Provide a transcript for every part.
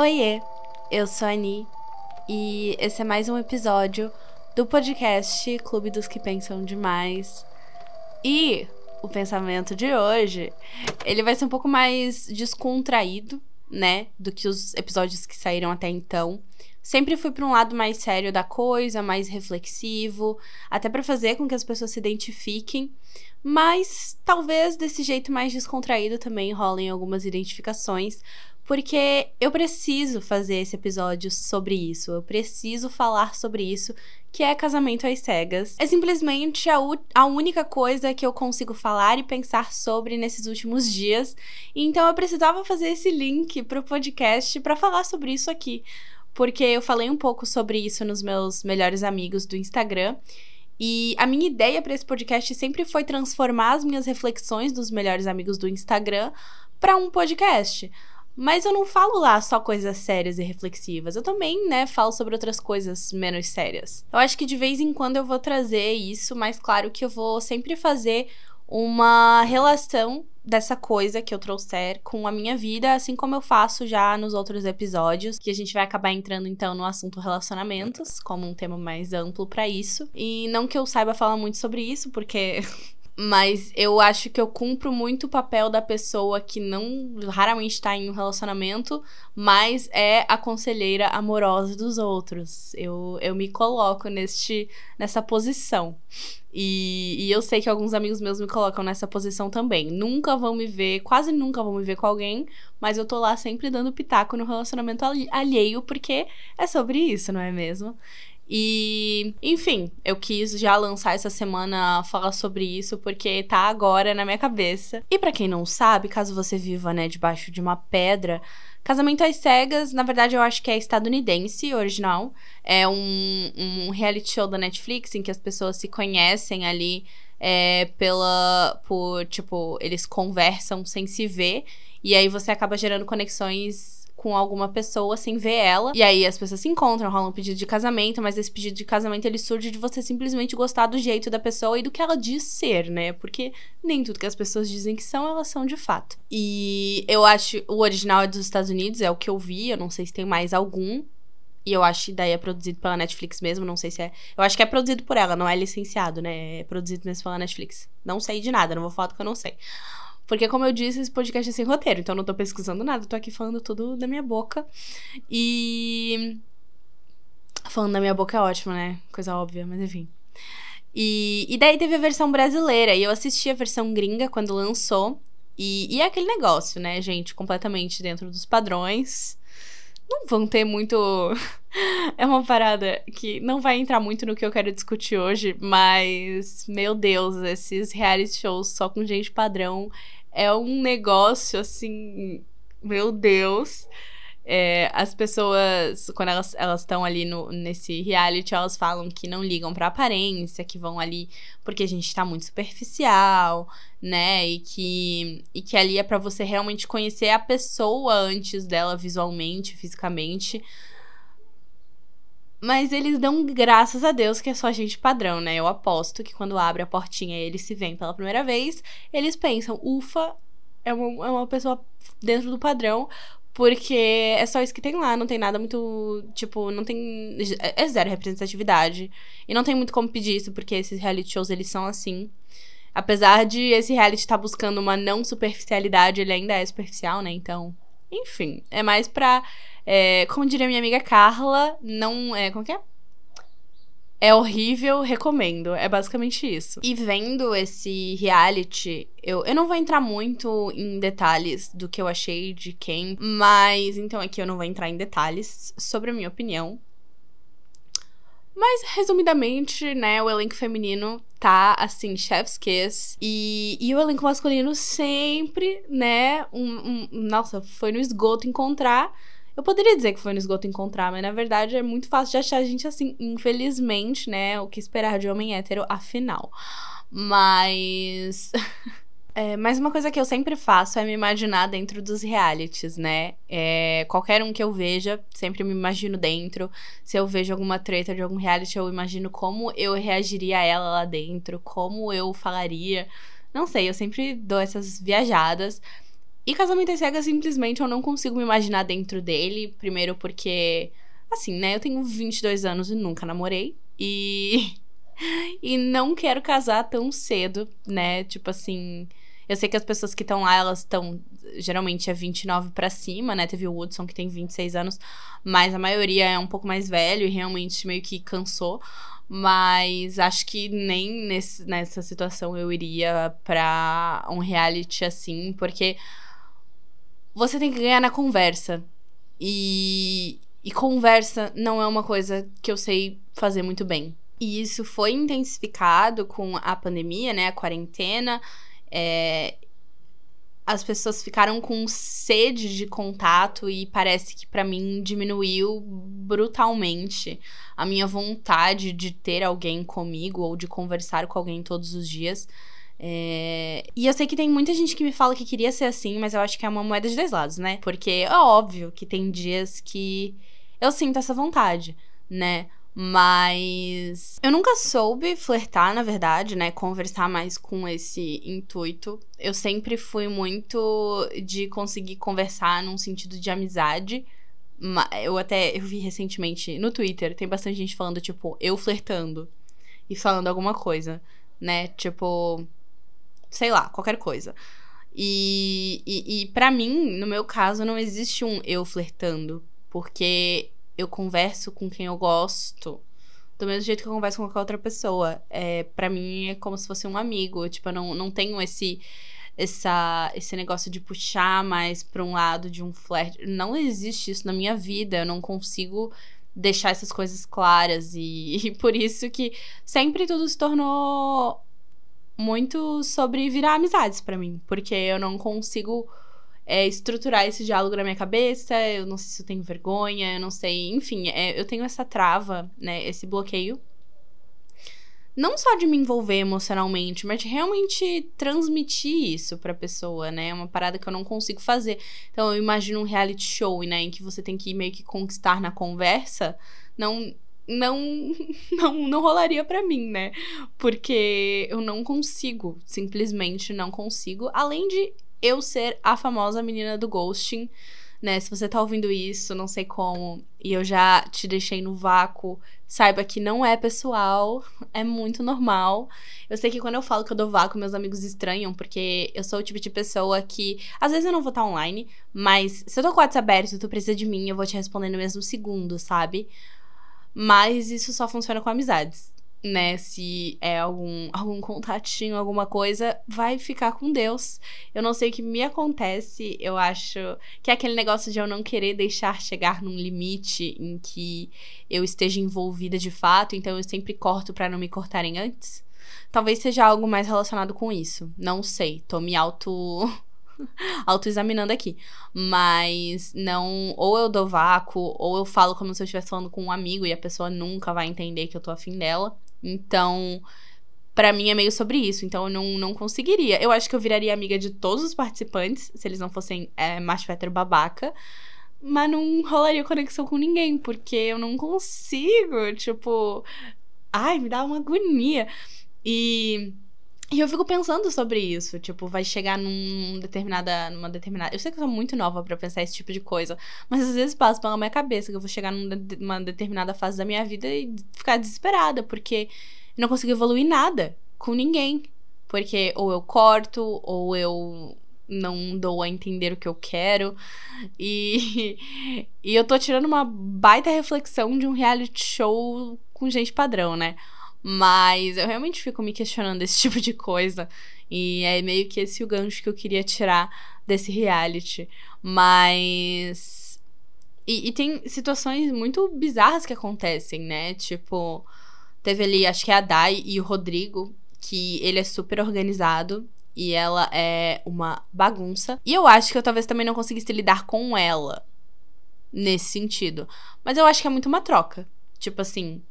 Oiê, eu sou a Ani e esse é mais um episódio do podcast Clube dos que Pensam Demais. E o pensamento de hoje, ele vai ser um pouco mais descontraído, né, do que os episódios que saíram até então. Sempre fui para um lado mais sério da coisa, mais reflexivo, até para fazer com que as pessoas se identifiquem, mas talvez desse jeito mais descontraído também rolem algumas identificações, porque eu preciso fazer esse episódio sobre isso, eu preciso falar sobre isso, que é casamento às cegas. É simplesmente a, a única coisa que eu consigo falar e pensar sobre nesses últimos dias, então eu precisava fazer esse link pro podcast para falar sobre isso aqui porque eu falei um pouco sobre isso nos meus melhores amigos do Instagram. E a minha ideia para esse podcast sempre foi transformar as minhas reflexões dos melhores amigos do Instagram para um podcast. Mas eu não falo lá só coisas sérias e reflexivas. Eu também, né, falo sobre outras coisas menos sérias. Eu acho que de vez em quando eu vou trazer isso, mas claro que eu vou sempre fazer uma relação dessa coisa que eu trouxer com a minha vida, assim como eu faço já nos outros episódios, que a gente vai acabar entrando então no assunto relacionamentos, como um tema mais amplo para isso. E não que eu saiba falar muito sobre isso, porque mas eu acho que eu cumpro muito o papel da pessoa que não raramente está em um relacionamento, mas é a conselheira amorosa dos outros. Eu, eu me coloco neste, nessa posição. E, e eu sei que alguns amigos meus me colocam nessa posição também. Nunca vão me ver, quase nunca vão me ver com alguém, mas eu tô lá sempre dando pitaco no relacionamento alheio, porque é sobre isso, não é mesmo? E, enfim, eu quis já lançar essa semana falar sobre isso porque tá agora na minha cabeça. E para quem não sabe, caso você viva, né, debaixo de uma pedra, Casamento às Cegas, na verdade, eu acho que é estadunidense, original. É um, um reality show da Netflix em que as pessoas se conhecem ali é, pela. por, tipo, eles conversam sem se ver. E aí você acaba gerando conexões com alguma pessoa sem ver ela. E aí as pessoas se encontram, rolam um pedido de casamento, mas esse pedido de casamento ele surge de você simplesmente gostar do jeito da pessoa e do que ela diz ser, né? Porque nem tudo que as pessoas dizem que são, elas são de fato. E eu acho o original é dos Estados Unidos, é o que eu vi, eu não sei se tem mais algum. E eu acho que daí é produzido pela Netflix mesmo, não sei se é. Eu acho que é produzido por ela, não é licenciado, né? É produzido mesmo pela Netflix. Não sei de nada, não vou falar do que eu não sei. Porque, como eu disse, esse podcast é sem roteiro, então eu não tô pesquisando nada, tô aqui falando tudo da minha boca. E. Falando da minha boca é ótimo, né? Coisa óbvia, mas enfim. E, e daí teve a versão brasileira, e eu assisti a versão gringa quando lançou. E, e é aquele negócio, né, gente? Completamente dentro dos padrões. Não vão ter muito. é uma parada que não vai entrar muito no que eu quero discutir hoje, mas, meu Deus, esses reality shows só com gente padrão é um negócio assim, meu Deus. É, as pessoas, quando elas estão ali no, nesse reality, elas falam que não ligam pra aparência, que vão ali porque a gente tá muito superficial, né? E que, e que ali é para você realmente conhecer a pessoa antes dela visualmente, fisicamente. Mas eles dão graças a Deus que é só gente padrão, né? Eu aposto que quando abre a portinha e eles se veem pela primeira vez, eles pensam, ufa, é uma, é uma pessoa dentro do padrão, porque é só isso que tem lá, não tem nada muito. Tipo, não tem. É zero representatividade. E não tem muito como pedir isso, porque esses reality shows eles são assim. Apesar de esse reality estar tá buscando uma não superficialidade, ele ainda é superficial, né? Então. Enfim, é mais pra é, como diria minha amiga Carla, não é. Como que é? É horrível, recomendo. É basicamente isso. E vendo esse reality, eu, eu não vou entrar muito em detalhes do que eu achei de quem, mas então aqui eu não vou entrar em detalhes sobre a minha opinião. Mas, resumidamente, né, o elenco feminino tá, assim, chef's kiss. E, e o elenco masculino sempre, né, um, um, nossa, foi no esgoto encontrar eu poderia dizer que foi no esgoto encontrar, mas na verdade é muito fácil de achar gente assim, infelizmente, né? O que esperar de homem hétero, afinal. Mas. É, mas uma coisa que eu sempre faço é me imaginar dentro dos realities, né? É, qualquer um que eu veja, sempre me imagino dentro. Se eu vejo alguma treta de algum reality, eu imagino como eu reagiria a ela lá dentro, como eu falaria. Não sei, eu sempre dou essas viajadas. E Casamento às Cegas, simplesmente, eu não consigo me imaginar dentro dele. Primeiro porque, assim, né? Eu tenho 22 anos e nunca namorei. E. e não quero casar tão cedo, né? Tipo assim. Eu sei que as pessoas que estão lá, elas estão. Geralmente é 29 para cima, né? Teve o Woodson que tem 26 anos, mas a maioria é um pouco mais velho e realmente meio que cansou. Mas acho que nem nesse, nessa situação eu iria pra um reality assim, porque você tem que ganhar na conversa. E, e conversa não é uma coisa que eu sei fazer muito bem. E isso foi intensificado com a pandemia, né? A quarentena. É, as pessoas ficaram com sede de contato e parece que para mim diminuiu brutalmente a minha vontade de ter alguém comigo ou de conversar com alguém todos os dias. É... E eu sei que tem muita gente que me fala que queria ser assim, mas eu acho que é uma moeda de dois lados, né? Porque é óbvio que tem dias que eu sinto essa vontade, né? Mas eu nunca soube flertar, na verdade, né? Conversar mais com esse intuito. Eu sempre fui muito de conseguir conversar num sentido de amizade. Eu até eu vi recentemente no Twitter, tem bastante gente falando, tipo, eu flertando e falando alguma coisa, né? Tipo, sei lá, qualquer coisa. E, e, e para mim, no meu caso, não existe um eu flertando. Porque eu converso com quem eu gosto do mesmo jeito que eu converso com qualquer outra pessoa. É, para mim é como se fosse um amigo. Tipo, eu não, não tenho esse, essa, esse negócio de puxar mais pra um lado de um flerte. Não existe isso na minha vida. Eu não consigo deixar essas coisas claras. E, e por isso que sempre tudo se tornou muito sobre virar amizades para mim. Porque eu não consigo é, estruturar esse diálogo na minha cabeça, eu não sei se eu tenho vergonha, eu não sei, enfim, é, eu tenho essa trava, né, esse bloqueio. Não só de me envolver emocionalmente, mas de realmente transmitir isso pra pessoa, né? É uma parada que eu não consigo fazer. Então, eu imagino um reality show, né? Em que você tem que meio que conquistar na conversa. Não, não não, não rolaria para mim, né? Porque eu não consigo, simplesmente não consigo. Além de eu ser a famosa menina do ghosting, né? Se você tá ouvindo isso, não sei como, e eu já te deixei no vácuo, saiba que não é pessoal, é muito normal. Eu sei que quando eu falo que eu dou vácuo, meus amigos estranham, porque eu sou o tipo de pessoa que, às vezes eu não vou estar online, mas se eu tô com o WhatsApp aberto e tu precisa de mim, eu vou te responder no mesmo segundo, sabe? Mas isso só funciona com amizades né, se é algum, algum contatinho, alguma coisa, vai ficar com Deus. Eu não sei o que me acontece, eu acho que é aquele negócio de eu não querer deixar chegar num limite em que eu esteja envolvida de fato, então eu sempre corto para não me cortarem antes. Talvez seja algo mais relacionado com isso. Não sei, tô me auto autoexaminando aqui. Mas não. Ou eu dou vácuo, ou eu falo como se eu estivesse falando com um amigo e a pessoa nunca vai entender que eu tô afim dela. Então, para mim é meio sobre isso. Então, eu não, não conseguiria. Eu acho que eu viraria amiga de todos os participantes, se eles não fossem é, macho hétero babaca. Mas não rolaria conexão com ninguém, porque eu não consigo. Tipo. Ai, me dá uma agonia. E. E eu fico pensando sobre isso, tipo, vai chegar num determinada, numa determinada. Eu sei que eu sou muito nova para pensar esse tipo de coisa, mas às vezes passa pela minha cabeça que eu vou chegar numa determinada fase da minha vida e ficar desesperada, porque não consigo evoluir nada com ninguém. Porque ou eu corto, ou eu não dou a entender o que eu quero. E, e eu tô tirando uma baita reflexão de um reality show com gente padrão, né? Mas eu realmente fico me questionando esse tipo de coisa. E é meio que esse o gancho que eu queria tirar desse reality. Mas. E, e tem situações muito bizarras que acontecem, né? Tipo, teve ali, acho que é a Dai e o Rodrigo, que ele é super organizado e ela é uma bagunça. E eu acho que eu talvez também não conseguisse lidar com ela nesse sentido. Mas eu acho que é muito uma troca. Tipo assim,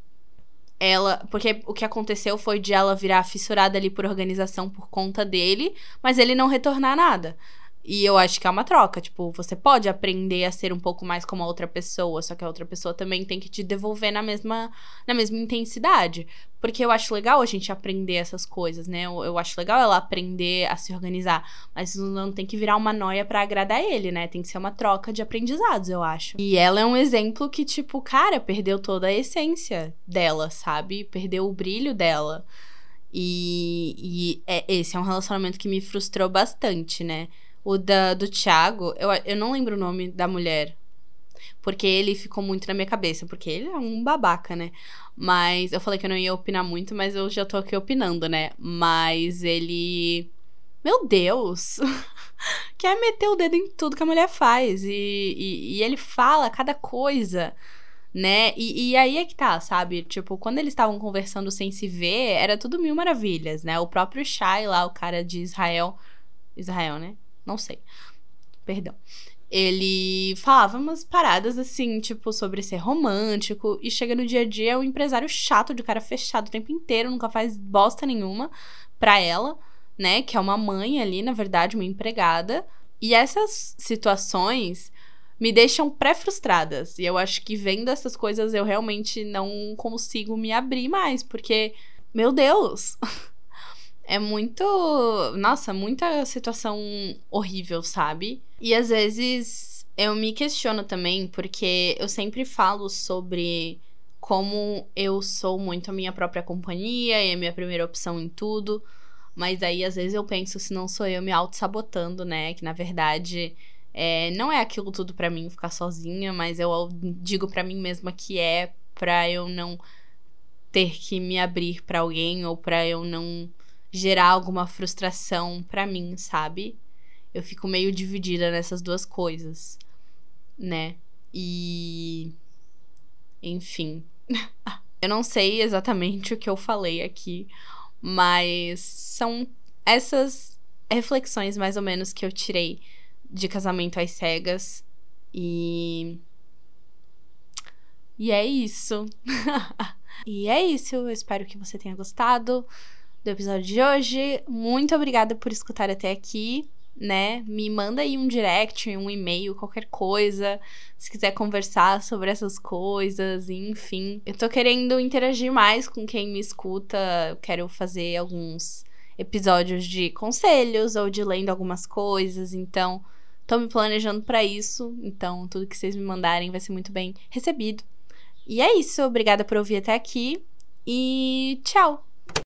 ela. Porque o que aconteceu foi de ela virar fissurada ali por organização por conta dele, mas ele não retornar nada. E eu acho que é uma troca. Tipo, você pode aprender a ser um pouco mais como a outra pessoa, só que a outra pessoa também tem que te devolver na mesma, na mesma intensidade. Porque eu acho legal a gente aprender essas coisas, né? Eu, eu acho legal ela aprender a se organizar. Mas não tem que virar uma noia para agradar ele, né? Tem que ser uma troca de aprendizados, eu acho. E ela é um exemplo que, tipo, cara, perdeu toda a essência dela, sabe? Perdeu o brilho dela. E, e é, esse é um relacionamento que me frustrou bastante, né? O da, do Thiago, eu, eu não lembro o nome da mulher. Porque ele ficou muito na minha cabeça. Porque ele é um babaca, né? Mas eu falei que eu não ia opinar muito, mas eu já tô aqui opinando, né? Mas ele. Meu Deus! Quer meter o dedo em tudo que a mulher faz. E, e, e ele fala cada coisa né? E, e, aí é que tá, sabe? Tipo, quando eles estavam conversando sem se ver, era tudo mil maravilhas, né? O próprio Shai lá, o cara de Israel. Israel, né? Não sei. Perdão. Ele falava umas paradas assim, tipo, sobre ser romântico. E chega no dia a dia, é um empresário chato, de cara fechado o tempo inteiro, nunca faz bosta nenhuma pra ela, né? Que é uma mãe ali, na verdade, uma empregada. E essas situações me deixam pré-frustradas. E eu acho que vendo essas coisas eu realmente não consigo me abrir mais, porque, meu Deus! É muito. Nossa, muita situação horrível, sabe? E às vezes eu me questiono também, porque eu sempre falo sobre como eu sou muito a minha própria companhia e a minha primeira opção em tudo. Mas aí, às vezes, eu penso se não sou eu me auto-sabotando, né? Que na verdade é, não é aquilo tudo para mim ficar sozinha, mas eu digo para mim mesma que é para eu não ter que me abrir para alguém ou para eu não gerar alguma frustração para mim, sabe? Eu fico meio dividida nessas duas coisas, né? E. Enfim. eu não sei exatamente o que eu falei aqui, mas são essas reflexões mais ou menos que eu tirei de casamento às cegas. E. E é isso. e é isso. Eu espero que você tenha gostado do episódio de hoje. Muito obrigada por escutar até aqui, né? Me manda aí um direct, um e-mail, qualquer coisa, se quiser conversar sobre essas coisas, enfim. Eu tô querendo interagir mais com quem me escuta, quero fazer alguns episódios de conselhos ou de lendo algumas coisas, então tô me planejando para isso, então tudo que vocês me mandarem vai ser muito bem recebido. E é isso, obrigada por ouvir até aqui e tchau.